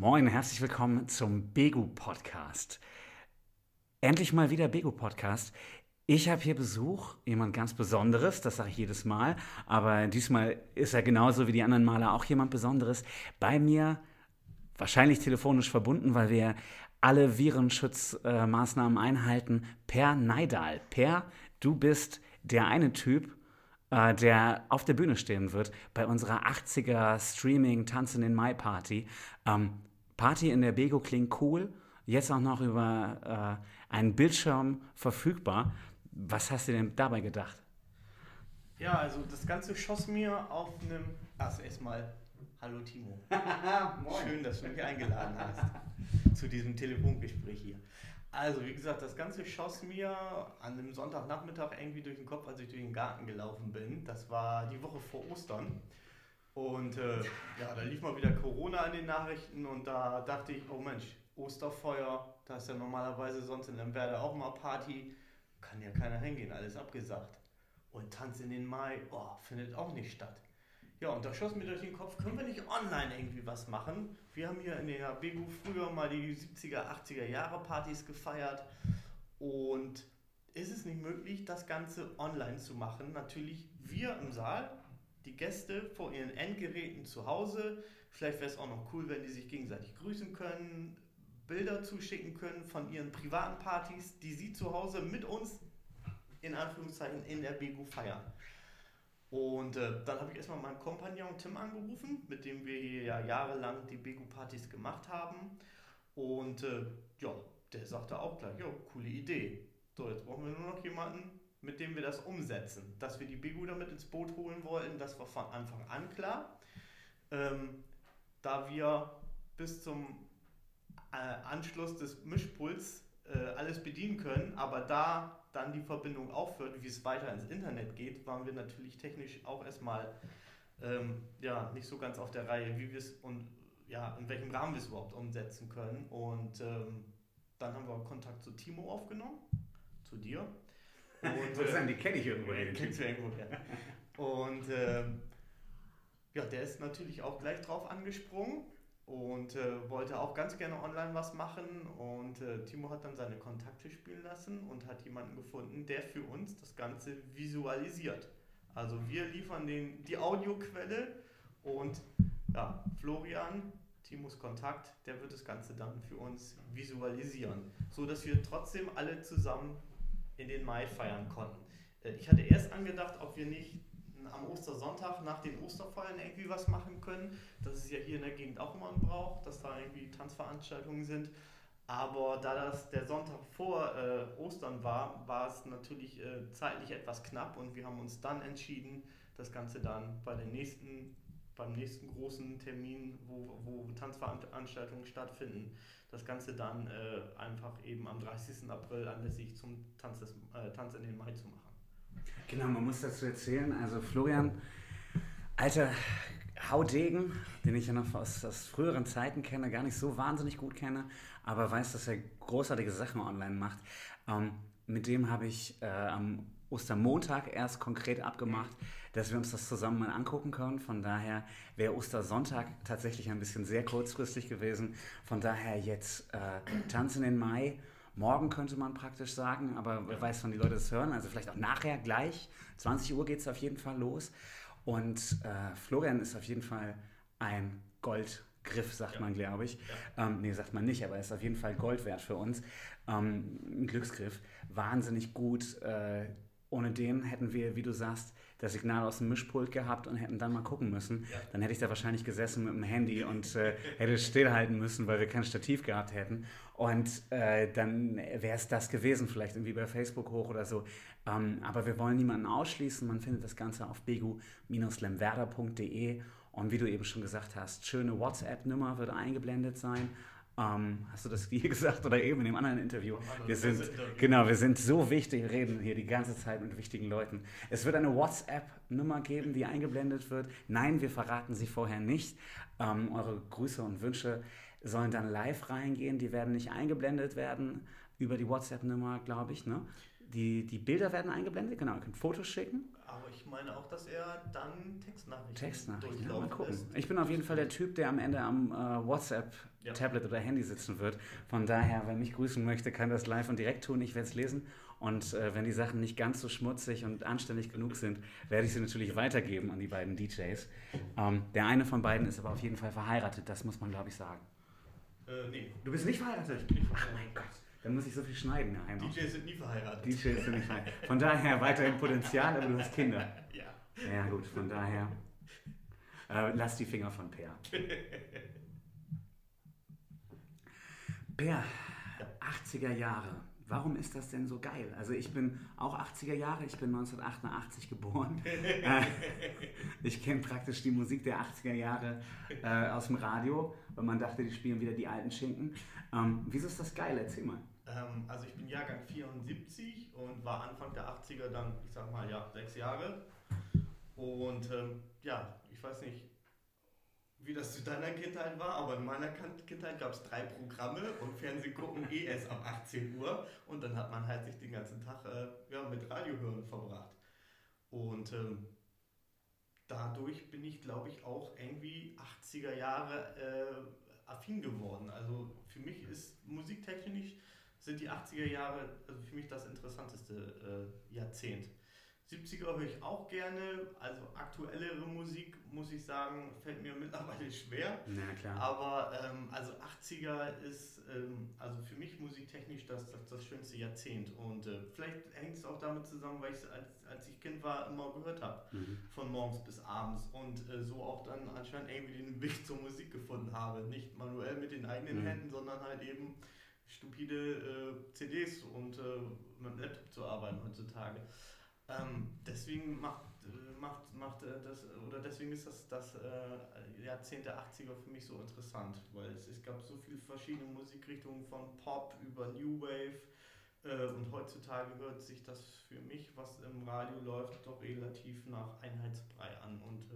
Moin, herzlich willkommen zum Begu Podcast. Endlich mal wieder Begu Podcast. Ich habe hier Besuch, jemand ganz Besonderes, das sage ich jedes Mal, aber diesmal ist er genauso wie die anderen Male auch jemand Besonderes. Bei mir, wahrscheinlich telefonisch verbunden, weil wir alle Virenschutzmaßnahmen einhalten, Per Neidal. Per, du bist der eine Typ, äh, der auf der Bühne stehen wird bei unserer 80er Streaming Tanzen in Mai Party. Ähm, Party in der Bego klingt cool, jetzt auch noch über äh, einen Bildschirm verfügbar. Was hast du denn dabei gedacht? Ja, also das Ganze schoss mir auf einem. Also erstmal, hallo Timo. Schön, dass du mich eingeladen hast zu diesem Telefongespräch hier. Also, wie gesagt, das Ganze schoss mir an einem Sonntagnachmittag irgendwie durch den Kopf, als ich durch den Garten gelaufen bin. Das war die Woche vor Ostern. Und äh, ja, da lief mal wieder Corona in den Nachrichten und da dachte ich, oh Mensch, Osterfeuer, da ist ja normalerweise sonst in Lemberda auch mal Party, kann ja keiner hingehen, alles abgesagt. Und Tanz in den Mai, oh, findet auch nicht statt. Ja, und da schoss mir durch den Kopf, können wir nicht online irgendwie was machen? Wir haben hier in der BGU früher mal die 70er, 80er Jahre Partys gefeiert und ist es nicht möglich, das Ganze online zu machen? Natürlich wir im Saal, die Gäste vor ihren Endgeräten zu Hause. Vielleicht wäre es auch noch cool, wenn die sich gegenseitig grüßen können, Bilder zuschicken können von ihren privaten Partys, die sie zu Hause mit uns in Anführungszeichen in der BGU feiern. Und äh, dann habe ich erstmal meinen Kompagnon Tim angerufen, mit dem wir hier ja jahrelang die Begu-Partys gemacht haben. Und äh, ja, der sagte auch gleich, ja, coole Idee. So, jetzt brauchen wir nur noch jemanden, mit dem wir das umsetzen. Dass wir die Begu damit ins Boot holen wollten, das war von Anfang an klar. Ähm, da wir bis zum äh, Anschluss des Mischpuls äh, alles bedienen können, aber da dann die Verbindung aufhört, wie es weiter ins Internet geht, waren wir natürlich technisch auch erstmal ähm, ja, nicht so ganz auf der Reihe, wie wir es und ja, in welchem Rahmen wir es überhaupt umsetzen können. Und ähm, dann haben wir Kontakt zu Timo aufgenommen, zu dir. Und, äh, sagen, die kenne ich irgendwo. Die kennst du irgendwo, ja. Und ähm, ja, der ist natürlich auch gleich drauf angesprungen und äh, wollte auch ganz gerne online was machen. Und äh, Timo hat dann seine Kontakte spielen lassen und hat jemanden gefunden, der für uns das Ganze visualisiert. Also wir liefern den, die Audioquelle und ja, Florian, Timos Kontakt, der wird das Ganze dann für uns visualisieren, so dass wir trotzdem alle zusammen in den Mai feiern konnten. Äh, ich hatte erst angedacht, ob wir nicht am Ostersonntag nach den Osterfeuern irgendwie was machen können. Das ist ja hier in der Gegend auch immer ein Brauch, dass da irgendwie Tanzveranstaltungen sind. Aber da das der Sonntag vor äh, Ostern war, war es natürlich äh, zeitlich etwas knapp und wir haben uns dann entschieden, das Ganze dann bei der nächsten, beim nächsten großen Termin, wo, wo Tanzveranstaltungen stattfinden, das Ganze dann äh, einfach eben am 30. April anlässlich zum Tanz, des, äh, Tanz in den Mai zu machen. Genau, man muss dazu erzählen. Also Florian, alter Haudegen, den ich ja noch aus, aus, früheren Zeiten kenne, gar nicht so wahnsinnig gut kenne, aber weiß, dass er großartige Sachen online macht. Ähm, mit dem habe ich äh, am Ostermontag erst konkret abgemacht, dass wir uns das zusammen mal angucken können. Von daher wäre Ostersonntag tatsächlich ein bisschen sehr kurzfristig gewesen. Von daher jetzt äh, Tanzen in Mai Morgen könnte man praktisch sagen, aber wer weiß, wann die Leute das hören. Also vielleicht auch nachher gleich. 20 Uhr geht es auf jeden Fall los. Und äh, Florian ist auf jeden Fall ein Goldgriff, sagt ja. man, glaube ich. Ja. Ähm, nee, sagt man nicht, aber er ist auf jeden Fall Gold wert für uns. Ähm, ein Glücksgriff. Wahnsinnig gut. Äh, ohne den hätten wir, wie du sagst, das Signal aus dem Mischpult gehabt und hätten dann mal gucken müssen. Ja. Dann hätte ich da wahrscheinlich gesessen mit dem Handy und äh, hätte stillhalten müssen, weil wir kein Stativ gehabt hätten. Und äh, dann wäre es das gewesen, vielleicht irgendwie bei Facebook hoch oder so. Ähm, aber wir wollen niemanden ausschließen. Man findet das Ganze auf begu-lemwerder.de. Und wie du eben schon gesagt hast, schöne WhatsApp-Nummer wird eingeblendet sein. Ähm, hast du das hier gesagt oder eben in dem anderen Interview? Wir sind, genau, wir sind so wichtig, wir reden hier die ganze Zeit mit wichtigen Leuten. Es wird eine WhatsApp-Nummer geben, die eingeblendet wird. Nein, wir verraten sie vorher nicht. Ähm, eure Grüße und Wünsche sollen dann live reingehen. Die werden nicht eingeblendet werden über die WhatsApp-Nummer, glaube ich. Ne? Die, die Bilder werden eingeblendet, genau, ihr könnt Fotos schicken. Aber ich meine auch, dass er dann Textnachrichten Textnachrichten, ja, mal gucken. Lässt. Ich bin auf jeden Fall der Typ, der am Ende am äh, WhatsApp, ja. Tablet oder Handy sitzen wird. Von daher, wer mich grüßen möchte, kann das live und direkt tun. Ich werde es lesen. Und äh, wenn die Sachen nicht ganz so schmutzig und anständig genug sind, werde ich sie natürlich weitergeben an die beiden DJs. Ähm, der eine von beiden ist aber auf jeden Fall verheiratet, das muss man, glaube ich, sagen. Äh, nee. Du bist nicht verheiratet? Nicht verheiratet. Ach mein Gott. Dann muss ich so viel schneiden daheim. DJs sind nie verheiratet. DJs sind nicht verheiratet. Von daher weiterhin Potenzial, aber du hast Kinder. Ja. Ja, gut, von daher. Äh, lass die Finger von Per. Per, 80er Jahre. Warum ist das denn so geil? Also ich bin auch 80er Jahre, ich bin 1988 geboren. Ich kenne praktisch die Musik der 80er Jahre äh, aus dem Radio, weil man dachte, die spielen wieder die alten Schinken. Ähm, wieso ist das geil? Erzähl mal. Ähm, also ich bin Jahrgang 74 und war Anfang der 80er dann, ich sag mal, ja, sechs Jahre. Und ähm, ja, ich weiß nicht, wie das zu deiner Kindheit war, aber in meiner Kindheit gab es drei Programme und Fernsehen gucken eh erst ab 18 Uhr und dann hat man halt sich den ganzen Tag äh, ja, mit Radio hören verbracht. Und ähm, dadurch bin ich, glaube ich, auch irgendwie 80er Jahre äh, affin geworden. Also für mich ist musiktechnisch sind die 80er Jahre also für mich das interessanteste äh, Jahrzehnt. 70er höre ich auch gerne, also aktuellere Musik, muss ich sagen, fällt mir mittlerweile schwer. Na klar. Aber ähm, also 80er ist ähm, also für mich musiktechnisch das, das, das schönste Jahrzehnt. Und äh, vielleicht hängt es auch damit zusammen, weil ich es als, als ich Kind war immer gehört habe. Mhm. Von morgens bis abends. Und äh, so auch dann anscheinend irgendwie den Weg zur Musik gefunden habe. Nicht manuell mit den eigenen mhm. Händen, sondern halt eben stupide äh, CDs und äh, mit dem Laptop zu arbeiten heutzutage. Ähm, deswegen macht, äh, macht, macht äh, das, oder deswegen ist das, das äh, Jahrzehnt der 80er für mich so interessant, weil es, es gab so viele verschiedene Musikrichtungen von Pop über New Wave äh, und heutzutage hört sich das für mich, was im Radio läuft, doch relativ nach Einheitsbrei an und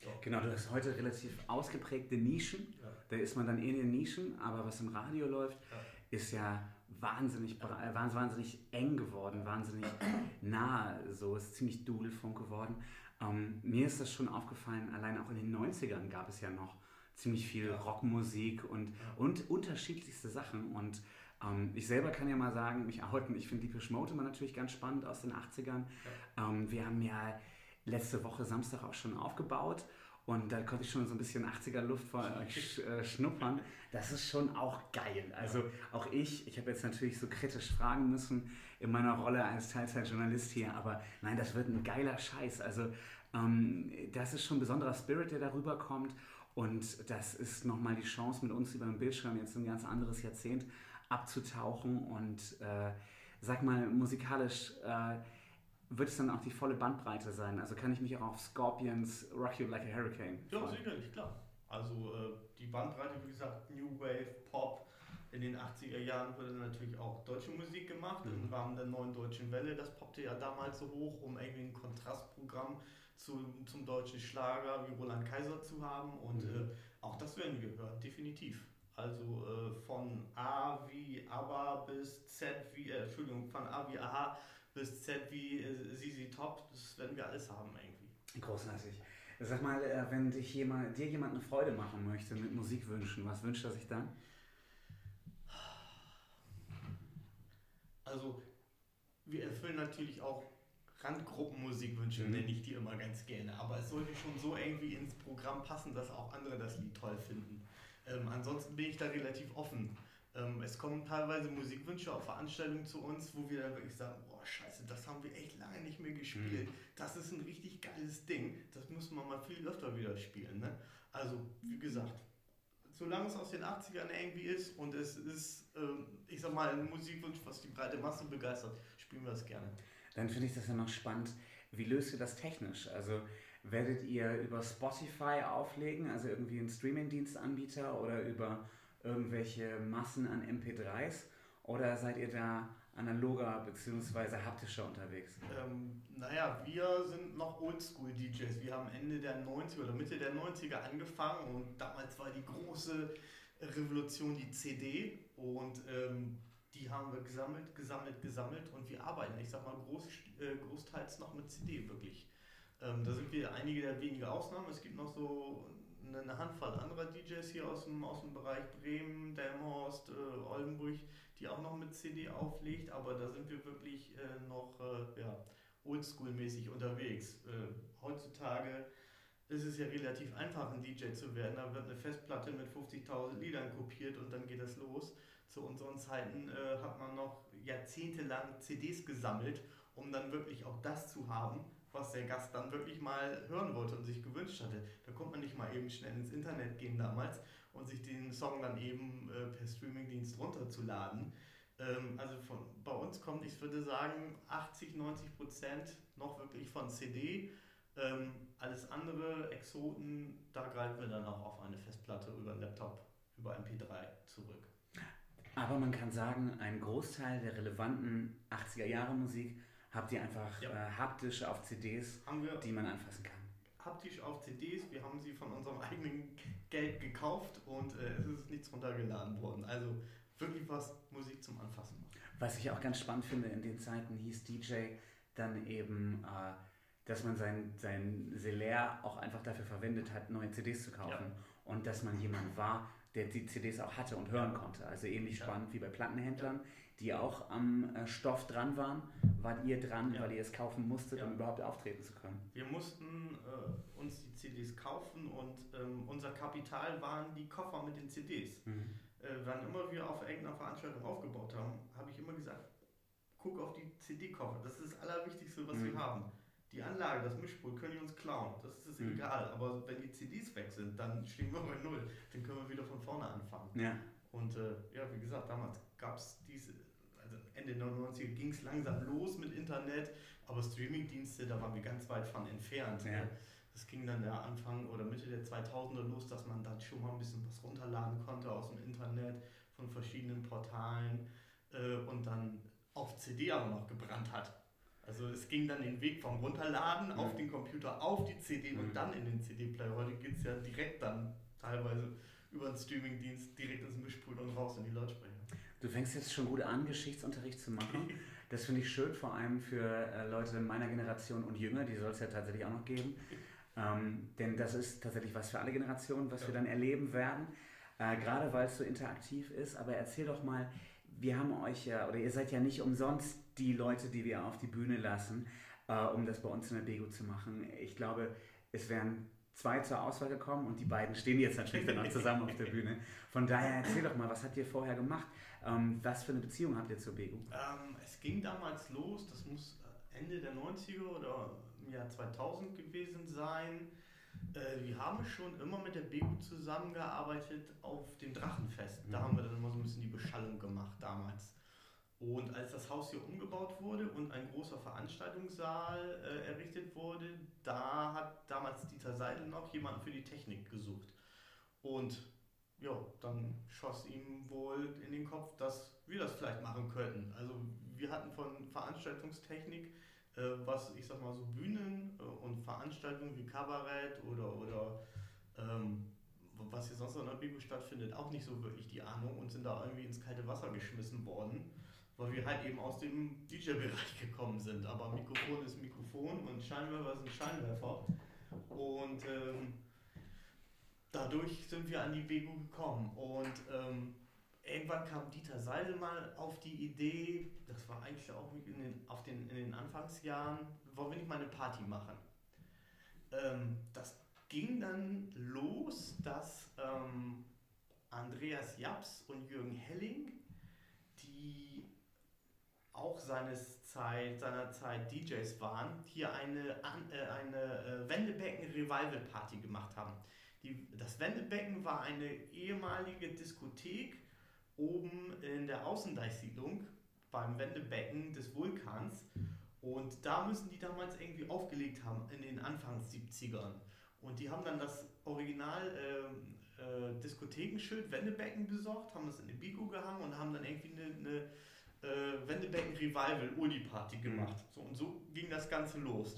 ja. Genau, du hast heute relativ ausgeprägte Nischen. Ja. Da ist man dann eh in den Nischen, aber was im Radio läuft, ja. Ist ja wahnsinnig, äh, wahnsinnig eng geworden, wahnsinnig nah, so ist ziemlich Dudelfunk geworden. Ähm, mir ist das schon aufgefallen, allein auch in den 90ern gab es ja noch ziemlich viel Rockmusik und, und unterschiedlichste Sachen und ähm, ich selber kann ja mal sagen, mich outen, ich finde Deepish Mode immer natürlich ganz spannend aus den 80ern. Ja. Ähm, wir haben ja letzte Woche Samstag auch schon aufgebaut und da konnte ich schon so ein bisschen 80er Luft vor euch äh, schnuppern. Das ist schon auch geil. Also auch ich, ich habe jetzt natürlich so kritisch fragen müssen in meiner Rolle als Teilzeitjournalist hier, aber nein, das wird ein geiler Scheiß. Also ähm, das ist schon ein besonderer Spirit, der darüber kommt. Und das ist nochmal die Chance, mit uns über den Bildschirm jetzt ein ganz anderes Jahrzehnt abzutauchen und äh, sag mal musikalisch. Äh, wird es dann auch die volle Bandbreite sein? Also kann ich mich auch auf Scorpions Rock You Like a Hurricane Ja, freuen? sicherlich, klar. Also äh, die Bandbreite, wie gesagt, New Wave, Pop. In den 80er Jahren wurde natürlich auch deutsche Musik gemacht mhm. im Rahmen der neuen deutschen Welle. Das poppte ja damals so hoch, um irgendwie ein Kontrastprogramm zu, zum deutschen Schlager wie Roland Kaiser zu haben. Und mhm. äh, auch das werden wir hören, definitiv. Also äh, von A wie ABBA bis Z wie, äh, Entschuldigung, von A wie AHA bis Z wie äh, ZZ Top, das werden wir alles haben irgendwie. Großartig. Sag mal, äh, wenn dich jemand, dir jemand eine Freude machen möchte mit Musikwünschen, was wünscht er sich dann? Also, wir erfüllen natürlich auch Randgruppenmusikwünsche, mhm. nenne ich die immer ganz gerne. Aber es sollte schon so irgendwie ins Programm passen, dass auch andere das Lied toll finden. Ähm, ansonsten bin ich da relativ offen. Ähm, es kommen teilweise Musikwünsche auf Veranstaltungen zu uns, wo wir dann wirklich sagen, boah scheiße, das haben wir echt lange nicht mehr gespielt. Mhm. Das ist ein richtig geiles Ding. Das muss man mal viel öfter wieder spielen. Ne? Also, wie gesagt, solange es aus den 80ern irgendwie ist und es ist, ähm, ich sag mal, ein Musikwunsch, was die breite Masse begeistert, spielen wir das gerne. Dann finde ich das ja noch spannend. Wie löst ihr das technisch? Also werdet ihr über Spotify auflegen, also irgendwie einen Streamingdienstanbieter oder über irgendwelche Massen an MP3s oder seid ihr da analoger bzw. haptischer unterwegs? Ähm, naja, wir sind noch Oldschool-DJs. Wir haben Ende der 90er oder Mitte der 90er angefangen und damals war die große Revolution die CD und ähm, die haben wir gesammelt, gesammelt, gesammelt und wir arbeiten, ich sag mal, groß, äh, großteils noch mit CD wirklich. Ähm, da sind wir einige der wenigen Ausnahmen. Es gibt noch so eine Handvoll anderer DJs hier aus dem, aus dem Bereich Bremen, Delmhorst, äh, Oldenburg, die auch noch mit CD auflegt, aber da sind wir wirklich äh, noch äh, ja, oldschool-mäßig unterwegs. Äh, heutzutage ist es ja relativ einfach, ein DJ zu werden. Da wird eine Festplatte mit 50.000 Liedern kopiert und dann geht das los. Zu unseren Zeiten äh, hat man noch jahrzehntelang CDs gesammelt, um dann wirklich auch das zu haben, was der Gast dann wirklich mal hören wollte und sich gewünscht hatte. Da konnte man nicht mal eben schnell ins Internet gehen damals und sich den Song dann eben äh, per Streamingdienst runterzuladen. Ähm, also von, bei uns kommt, ich würde sagen, 80, 90 Prozent noch wirklich von CD. Ähm, alles andere, Exoten, da greifen wir dann auch auf eine Festplatte über einen Laptop, über MP3 zurück. Aber man kann sagen, ein Großteil der relevanten 80er Jahre Musik habt ihr einfach ja. äh, haptisch auf CDs, die man anfassen kann. Haptisch auf CDs, wir haben sie von unserem eigenen Geld gekauft und äh, es ist nichts runtergeladen worden. Also wirklich was Musik zum Anfassen macht. Was ich auch ganz spannend finde, in den Zeiten hieß DJ dann eben, äh, dass man sein, sein Selaire auch einfach dafür verwendet hat, neue CDs zu kaufen. Ja. Und dass man jemand war, der die CDs auch hatte und hören konnte. Also ähnlich ja. spannend wie bei Plattenhändlern, die auch am äh, Stoff dran waren, wart ihr dran, ja. weil ihr es kaufen musstet, um überhaupt auftreten zu können. Wir mussten äh, uns die CDs kaufen und ähm, unser Kapital waren die Koffer mit den CDs. Mhm. Äh, wann immer wir auf irgendeiner Veranstaltung aufgebaut haben, habe ich immer gesagt, guck auf die CD-Koffer. Das ist das Allerwichtigste, was mhm. wir haben. Die Anlage, das Mischpult können die uns klauen. Das ist mhm. egal. Aber wenn die CDs weg sind, dann stehen wir bei Null. Dann können wir wieder von vorne anfangen. Ja. Und äh, ja, wie gesagt, damals gab es diese, Ende der 90er ging es langsam los mit Internet, aber Streamingdienste, da waren wir ganz weit von entfernt. Ja. Das ging dann der Anfang oder Mitte der 2000er los, dass man dann schon mal ein bisschen was runterladen konnte aus dem Internet von verschiedenen Portalen äh, und dann auf CD aber noch gebrannt hat. Also es ging dann den Weg vom Runterladen mhm. auf den Computer, auf die CD mhm. und dann in den CD-Player. Heute geht es ja direkt dann teilweise über den Streamingdienst direkt ins Mischpult und raus in die Lautsprecher. Du fängst jetzt schon gut an, Geschichtsunterricht zu machen. Das finde ich schön, vor allem für äh, Leute meiner Generation und jünger, die soll es ja tatsächlich auch noch geben. Ähm, denn das ist tatsächlich was für alle Generationen, was ja. wir dann erleben werden. Äh, gerade weil es so interaktiv ist. Aber erzähl doch mal, wir haben euch ja, oder ihr seid ja nicht umsonst die Leute, die wir auf die Bühne lassen, äh, um das bei uns in der Bego zu machen. Ich glaube, es wären zwei zur Auswahl gekommen und die beiden stehen jetzt natürlich dann auch zusammen auf der Bühne. Von daher erzähl doch mal, was habt ihr vorher gemacht? Ähm, was für eine Beziehung habt ihr zur Bego? Ähm, es ging damals los, das muss Ende der 90er oder im Jahr 2000 gewesen sein. Äh, wir haben schon immer mit der Bego zusammengearbeitet auf dem Drachenfest. Da mhm. haben wir dann immer so ein bisschen die Beschallung gemacht damals. Und als das Haus hier umgebaut wurde und ein großer Veranstaltungssaal äh, errichtet wurde, da hat damals Dieter Seidel noch jemanden für die Technik gesucht. Und ja, dann schoss ihm wohl in den Kopf, dass wir das vielleicht machen könnten. Also wir hatten von Veranstaltungstechnik, äh, was ich sag mal so Bühnen äh, und Veranstaltungen wie Kabarett oder, oder ähm, was hier sonst noch in der Bigo stattfindet, auch nicht so wirklich die Ahnung und sind da irgendwie ins kalte Wasser geschmissen worden weil wir halt eben aus dem DJ-Bereich gekommen sind. Aber Mikrofon ist Mikrofon und Scheinwerfer ein Scheinwerfer. Und ähm, dadurch sind wir an die Bego gekommen. Und ähm, irgendwann kam Dieter Seidel mal auf die Idee, das war eigentlich auch in den, auf den, in den Anfangsjahren, wollen wir nicht mal eine Party machen. Ähm, das ging dann los, dass ähm, Andreas Japs und Jürgen Helling, die auch seines Zeit, seiner Zeit DJs waren, hier eine, äh, eine äh, Wendebecken-Revival-Party gemacht haben. Die, das Wendebecken war eine ehemalige Diskothek oben in der Außendeichsiedlung beim Wendebecken des Vulkans. Und da müssen die damals irgendwie aufgelegt haben in den Anfangs 70ern. Und die haben dann das Original äh, äh, Diskothekenschild Wendebecken besorgt, haben das in den Bigo gehangen und haben dann irgendwie eine, eine äh, Wendebecken Revival Uli Party mhm. gemacht. So, und so ging das Ganze los.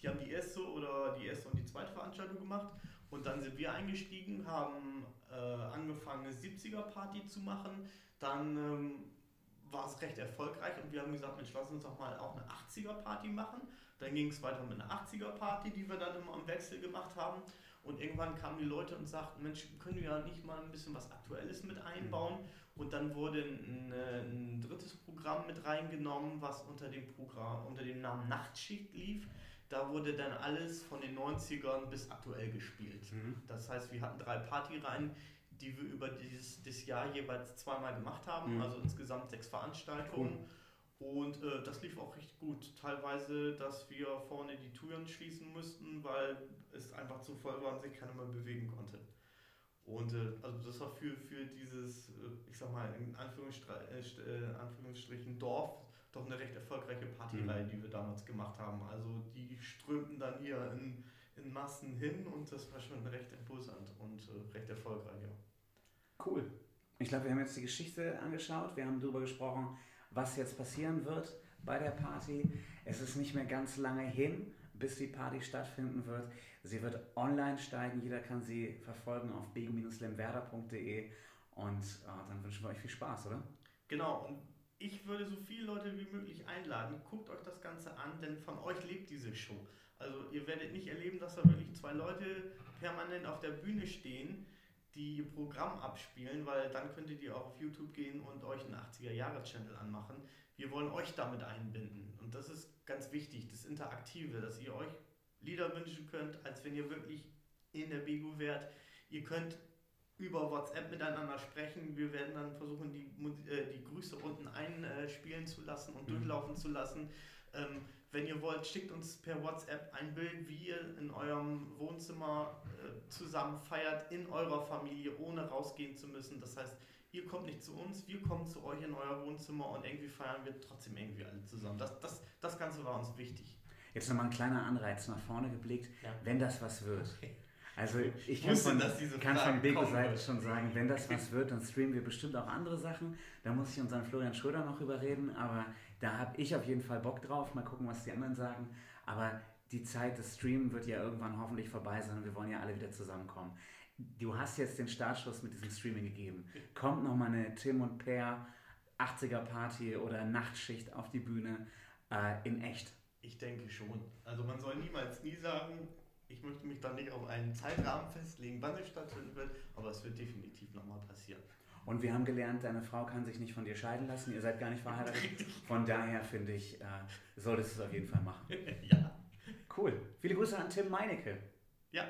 Die haben die erste oder die erste und die zweite Veranstaltung gemacht und dann sind wir eingestiegen, haben äh, angefangen eine 70er Party zu machen. Dann ähm, war es recht erfolgreich und wir haben gesagt, Mensch, lass uns doch mal auch eine 80er-Party machen. Dann ging es weiter mit einer 80er-Party, die wir dann immer im Wechsel gemacht haben. Und irgendwann kamen die Leute und sagten, Mensch, können wir ja nicht mal ein bisschen was Aktuelles mit einbauen? Und dann wurde ein, ein drittes Programm mit reingenommen, was unter dem Programm, unter dem Namen Nachtschicht lief. Da wurde dann alles von den 90ern bis aktuell gespielt. Mhm. Das heißt, wir hatten drei Partyreihen, die wir über dieses, dieses Jahr jeweils zweimal gemacht haben, mhm. also insgesamt sechs Veranstaltungen. Cool. Und äh, das lief auch richtig gut. Teilweise, dass wir vorne die Türen schließen mussten, weil es einfach zu voll war und sich keiner mehr bewegen konnte. Und äh, also das war für, für dieses, äh, ich sag mal, in Anführungsstrichen, äh, äh, Anführungsstrichen Dorf doch eine recht erfolgreiche Partyreihe, mhm. die wir damals gemacht haben. Also die strömten dann hier in, in Massen hin und das war schon recht imposant und äh, recht erfolgreich, ja. Cool. Ich glaube, wir haben jetzt die Geschichte angeschaut, wir haben darüber gesprochen, was jetzt passieren wird bei der Party. Es ist nicht mehr ganz lange hin, bis die Party stattfinden wird. Sie wird online steigen, jeder kann sie verfolgen auf bego-lemwerder.de und oh, dann wünschen wir euch viel Spaß, oder? Genau, und ich würde so viele Leute wie möglich einladen. Guckt euch das Ganze an, denn von euch lebt diese Show. Also ihr werdet nicht erleben, dass da wirklich zwei Leute permanent auf der Bühne stehen, die ihr Programm abspielen, weil dann könntet ihr auch auf YouTube gehen und euch einen 80er-Jahre-Channel anmachen. Wir wollen euch damit einbinden. Und das ist ganz wichtig, das Interaktive, dass ihr euch Lieder wünschen könnt, als wenn ihr wirklich in der Bigo wärt. Ihr könnt über WhatsApp miteinander sprechen. Wir werden dann versuchen, die, äh, die Grüße unten einspielen zu lassen und mhm. durchlaufen zu lassen. Ähm, wenn ihr wollt, schickt uns per WhatsApp ein Bild, wie ihr in eurem Wohnzimmer äh, zusammen feiert, in eurer Familie, ohne rausgehen zu müssen. Das heißt, ihr kommt nicht zu uns, wir kommen zu euch in euer Wohnzimmer und irgendwie feiern wir trotzdem irgendwie alle zusammen. Das, das, das Ganze war uns wichtig. Jetzt nochmal ein kleiner Anreiz nach vorne geblickt, ja. wenn das was wird. Okay. Also ich kann von, kann von Bego-Seite schon sagen, wenn das was wird, dann streamen wir bestimmt auch andere Sachen. Da muss ich unseren Florian Schröder noch überreden, aber da habe ich auf jeden Fall Bock drauf. Mal gucken, was die anderen sagen. Aber die Zeit des Streamen wird ja irgendwann hoffentlich vorbei sein und wir wollen ja alle wieder zusammenkommen. Du hast jetzt den Startschuss mit diesem Streaming gegeben. Kommt nochmal eine Tim und Per 80er Party oder Nachtschicht auf die Bühne äh, in echt? Ich denke schon. Also man soll niemals nie sagen, ich möchte mich da nicht auf einen Zeitrahmen festlegen, wann es stattfinden wird, aber es wird definitiv nochmal passieren. Und wir haben gelernt, deine Frau kann sich nicht von dir scheiden lassen, ihr seid gar nicht verheiratet. Von daher finde ich, äh, solltest du es auf jeden Fall machen. ja. Cool. Viele Grüße an Tim Meinecke. Ja.